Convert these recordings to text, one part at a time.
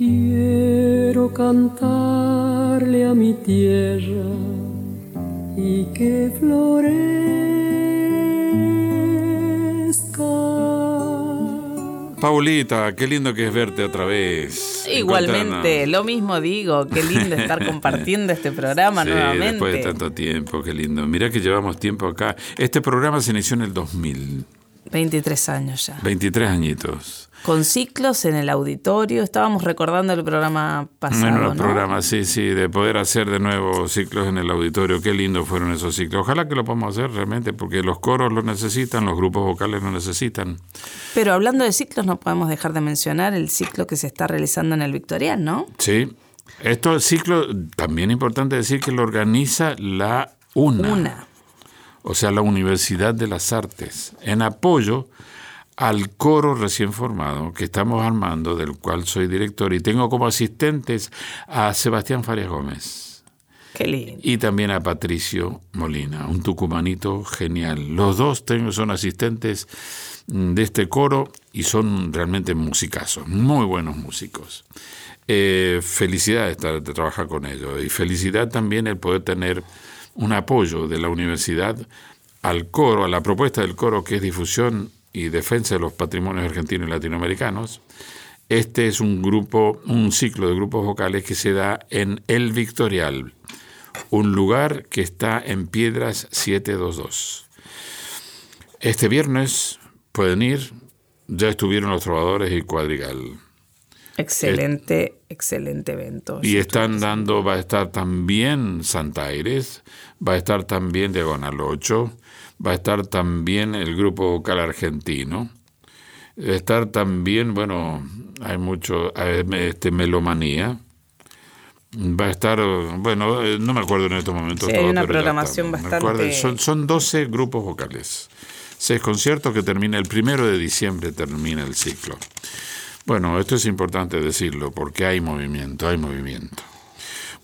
Quiero cantarle a mi tierra y que florezca. Paulita, qué lindo que es verte otra vez. Igualmente, lo mismo digo, qué lindo estar compartiendo este programa Sí, nuevamente. después de tanto tiempo, qué lindo. Mirá que llevamos tiempo acá. Este programa se inició en el 2000, 23 años ya. 23 añitos. Con ciclos en el auditorio, estábamos recordando el programa pasado, Bueno, los ¿no? programas, sí, sí, de poder hacer de nuevo ciclos en el auditorio, qué lindos fueron esos ciclos. Ojalá que lo podamos hacer realmente, porque los coros lo necesitan, los grupos vocales lo necesitan. Pero hablando de ciclos, no podemos dejar de mencionar el ciclo que se está realizando en el Victorial, ¿no? Sí. Esto el ciclo, también importante decir que lo organiza la UNA, Una. O sea, la Universidad de las Artes, en apoyo al coro recién formado que estamos armando, del cual soy director, y tengo como asistentes a Sebastián Farias Gómez. Qué lindo. y también a Patricio Molina, un tucumanito genial. Los dos tengo, son asistentes de este coro y son realmente musicazos, muy buenos músicos. Eh, felicidad de, estar, de trabajar con ellos y felicidad también el poder tener un apoyo de la universidad al coro, a la propuesta del coro que es difusión y defensa de los patrimonios argentinos y latinoamericanos. Este es un grupo, un ciclo de grupos vocales que se da en El Victorial, un lugar que está en Piedras 722. Este viernes pueden ir, ya estuvieron los trovadores y cuadrigal. Excelente, excelente evento. Y están dando, va a estar también Santa Aires, va a estar también Diagonal 8, va a estar también el grupo vocal argentino, va a estar también, bueno, hay mucho, este, Melomanía, va a estar, bueno, eh, no me acuerdo en estos momentos. Sí, hay todo, una pero ya programación bastante- Son, son 12 grupos vocales, seis conciertos que termina el primero de diciembre, termina el ciclo. Bueno, esto es importante decirlo porque hay movimiento, hay movimiento.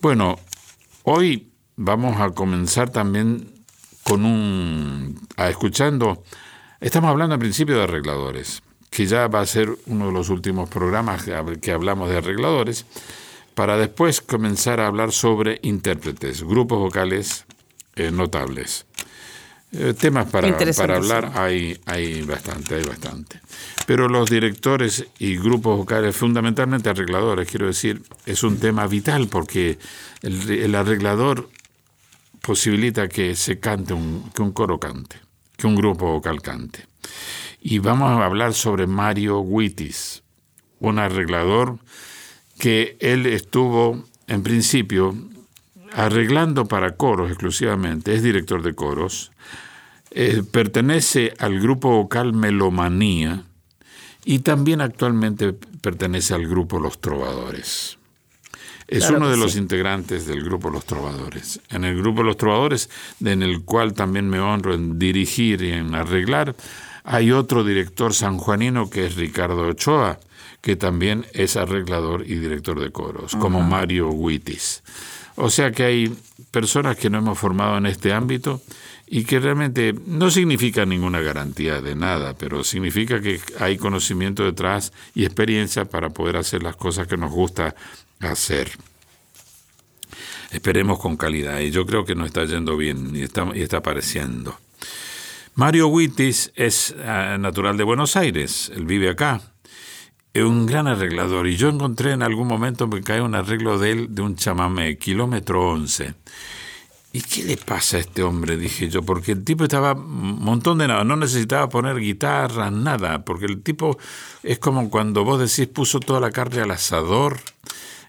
Bueno, hoy vamos a comenzar también con un... A escuchando, estamos hablando al principio de arregladores, que ya va a ser uno de los últimos programas que hab- que hablamos de arregladores, para después comenzar a hablar sobre intérpretes, grupos vocales eh, notables. Eh, temas para, hablar hay, hay bastante, hay bastante. Pero los directores y grupos vocales, fundamentalmente arregladores, quiero decir, es un tema vital porque el, el arreglador posibilita que se cante, un, que un coro cante, que un grupo vocal cante. Y vamos a hablar sobre Mario Wittis, un arreglador que él estuvo en principio arreglando para coros exclusivamente, es director de coros, eh, pertenece al grupo vocal Melomanía y también actualmente pertenece al grupo Los Trovadores. Es Claro uno de los integrantes del grupo Los Trovadores. En el grupo Los Trovadores, en el cual también me honro en dirigir y en arreglar, hay otro director sanjuanino que es Ricardo Ochoa, que también es arreglador y director de coros, como Mario Wittis. O sea que hay personas que no hemos formado en este ámbito y que realmente no significa ninguna garantía de nada, pero significa que hay conocimiento detrás y experiencia para poder hacer las cosas que nos gusta hacer. Esperemos con calidad y yo creo que nos está yendo bien y está, y está apareciendo. Mario Wittis es ah, natural de Buenos Aires, él vive acá. Un gran arreglador y yo encontré en algún momento me cae un arreglo de él de un chamamé, kilómetro 11. ¿Y qué le pasa a este hombre? Dije yo, porque el tipo estaba un montón de nada, no necesitaba poner guitarra, nada, porque el tipo es como cuando vos decís puso toda la carne al asador,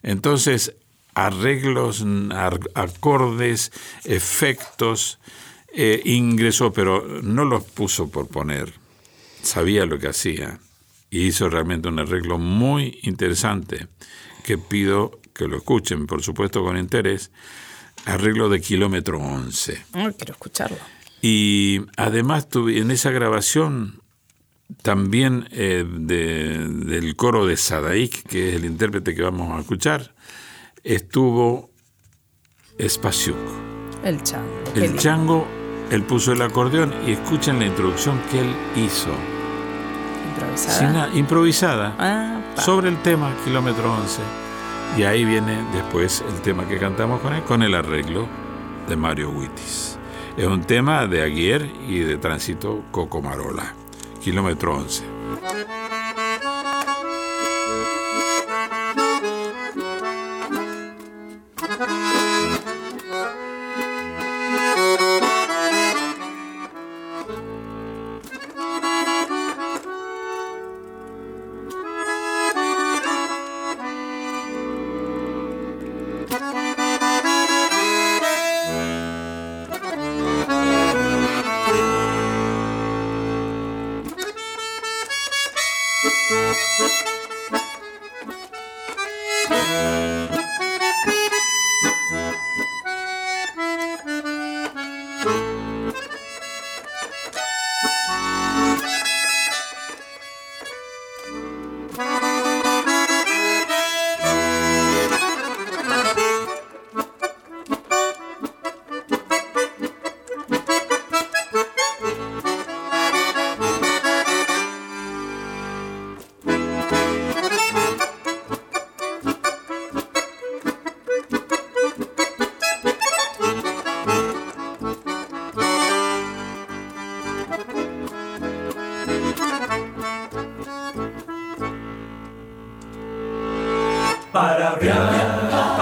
entonces arreglos, ar- acordes, efectos, eh, ingresó, pero no los puso por poner, sabía lo que hacía y hizo realmente un arreglo muy interesante que pido que lo escuchen, por supuesto con interés, arreglo de kilómetro 11. Ay, quiero escucharlo. Y además tuve, en esa grabación también eh, de- del coro de Sadaik, que es el intérprete que vamos a escuchar, estuvo Spasiuk. El chango. El chango, él puso el acordeón y escuchen la introducción que él hizo. Improvisada. Sin improvisada. Ah, sobre el tema Kilómetro 11. Y ahí viene después el tema que cantamos con él, con el arreglo de Mario Wittis. Es un tema de Aguirre y de Tránsito Cocomarola. Kilómetro 11. para arriba.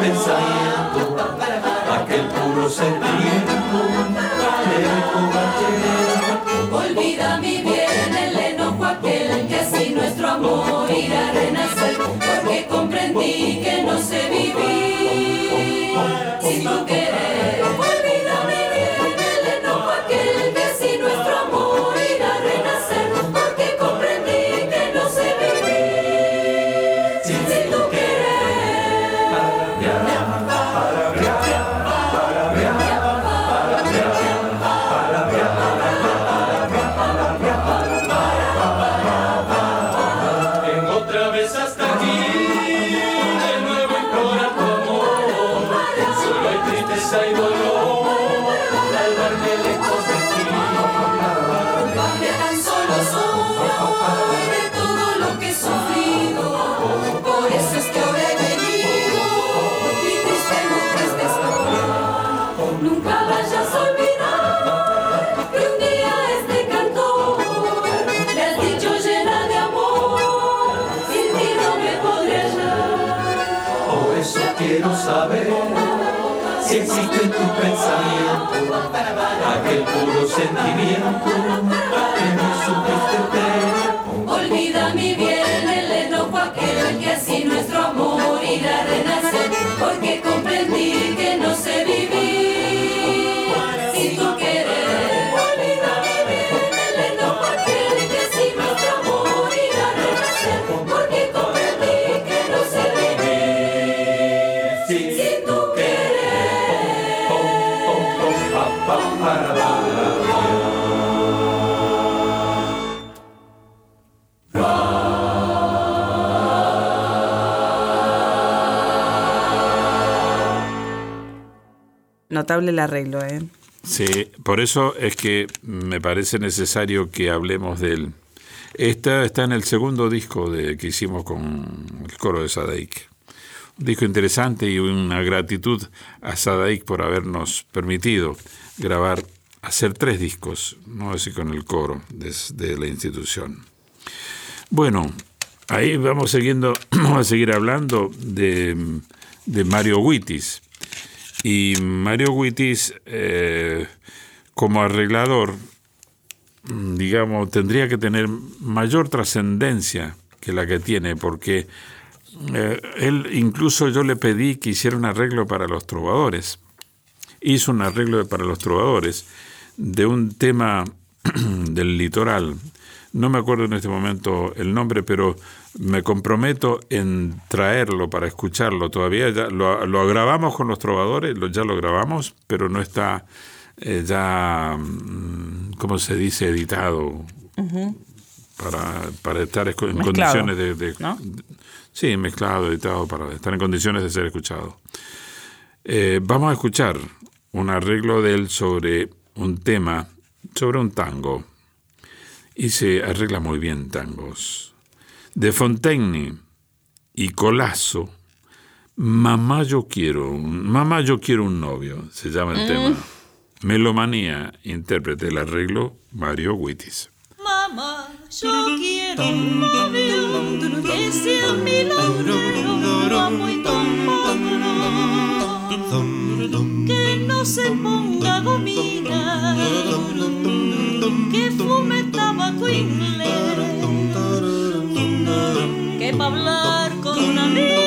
pensamiento, aquel puro sentido. quiero saber si existe tu pensamiento aquel puro sentimiento que no supiste tener. Olvida mi bien el enojo aquel que así nuestro amor irá a renacer, porque comprendí que no Notable el arreglo, ¿eh? Sí, por eso es que me parece necesario que hablemos de él. Esta está en el segundo disco de, que hicimos con el coro de Sadaik. Un disco interesante y una gratitud a Sadaik por habernos permitido grabar, hacer tres discos, no así con el coro de, la institución. Bueno, ahí vamos siguiendo, vamos a seguir hablando de, de Mario Wittis y Mario Wittis, eh, como arreglador, digamos, tendría que tener mayor trascendencia que la que tiene, porque eh, él incluso yo le pedí que hiciera un arreglo para los trovadores. Hizo un arreglo para los trovadores de un tema del litoral. No me acuerdo en este momento el nombre, pero me comprometo en traerlo para escucharlo. Todavía ya lo, grabamos con los trovadores, lo, ya lo grabamos, pero no está eh, ya, mm, ¿cómo se dice?, editado para, para, estar en condiciones de... sí, mezclado, editado, para estar en condiciones de ser escuchado. Eh, vamos a escuchar un arreglo de él sobre un tema, sobre un tango. Y se arregla muy bien tangos. De Fontaine y Colasso, Mamá yo quiero, mamá yo quiero un novio, se llama el mm. tema. Melomanía, intérprete el arreglo, Mario Wittis. Mamá, yo quiero un novio que sea mi muy que no se ponga gomina, que fume inglés, que pa' hablar con una mina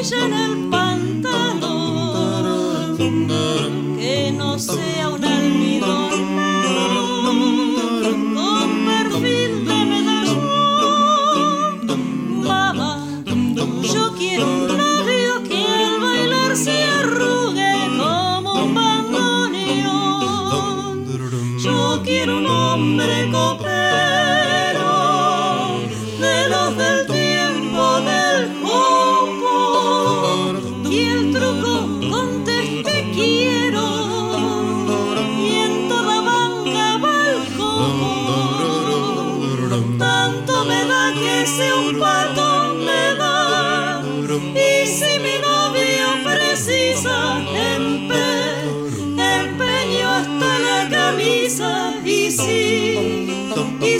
trencilla en el pantalón, que no sea un almidón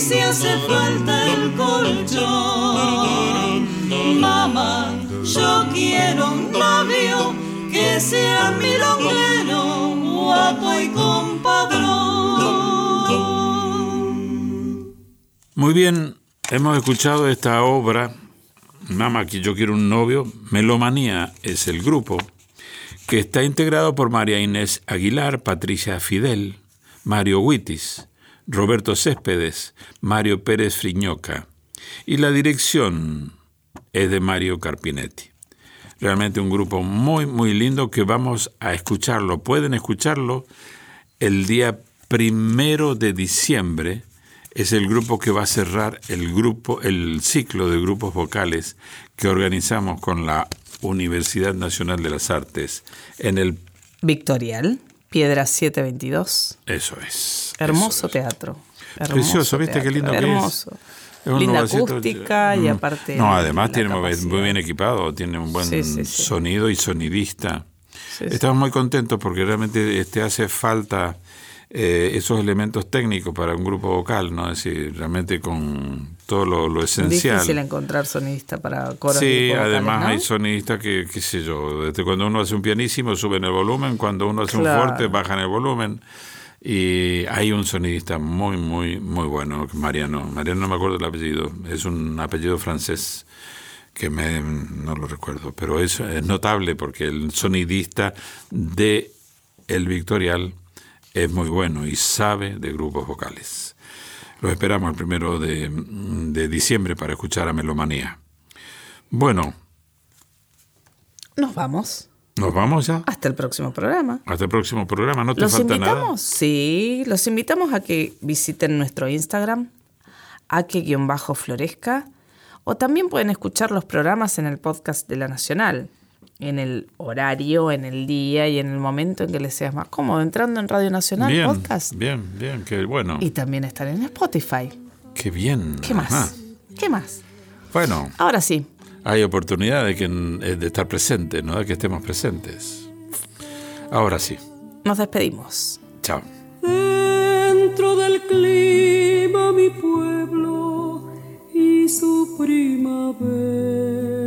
si hace falta el colchón. Mamá, yo quiero un novio que sea milonguero, guapo y compadrón. Muy bien, hemos escuchado esta obra, Mamá, que yo quiero un novio, Melomanía es el grupo, que está integrado por María Inés Aguilar, Patricia Fidel, Mario Huitis, Roberto Céspedes, Mario Pérez Friñoca y la dirección es de Mario Carpinetti. Realmente un grupo muy, muy lindo que vamos a escucharlo. Pueden escucharlo el día primero de diciembre. Es el grupo que va a cerrar el grupo, el ciclo de grupos vocales que organizamos con la Universidad Nacional de las Artes en el Victorial. Piedra 722. Eso es. Hermoso teatro. Precioso, ¿viste qué lindo hermoso. que es? Linda acústica y mm. aparte. No, además tiene muy bien equipado, tiene un buen sonido y sonidista. Estamos muy contentos porque realmente este hace falta eh, esos elementos técnicos para un grupo vocal, ¿no? Es decir, realmente con todo lo, lo esencial. Difícil encontrar sonidista para coros. Sí, además hay sonistas que, qué sé yo, desde cuando uno hace un pianísimo suben el volumen, cuando uno hace un fuerte bajan el volumen. Y hay un sonidista muy, muy, muy bueno, Mariano. Mariano no me acuerdo el apellido, es un apellido francés que me, no lo recuerdo, pero eso es notable porque el sonidista de El Victorial es muy bueno y sabe de grupos vocales. Lo esperamos el primero de, de diciembre para escuchar a Melomanía. Bueno, Nos vamos. nos vamos ya. Hasta el próximo programa. Hasta el próximo programa. No te Los falta invitamos, nada. sí, los invitamos a que visiten nuestro Instagram, a que bajo florezca, o también pueden escuchar los programas en el podcast de la Nacional, en el horario, en el día y en el momento en que les sea más cómodo, entrando en Radio Nacional Bien, Podcast. bien, bien, qué bueno. Y también están en Spotify. Qué bien. ¿Qué más? Ajá. ¿Qué más? Bueno, Ahora sí, hay oportunidad de, que, eh, de estar presentes, ¿no? De que estemos presentes. Ahora sí. nos despedimos. Chao. Dentro del clima mi pueblo y su primavera.